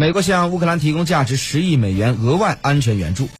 美国向乌克兰提供价值十亿美元额外安全援助。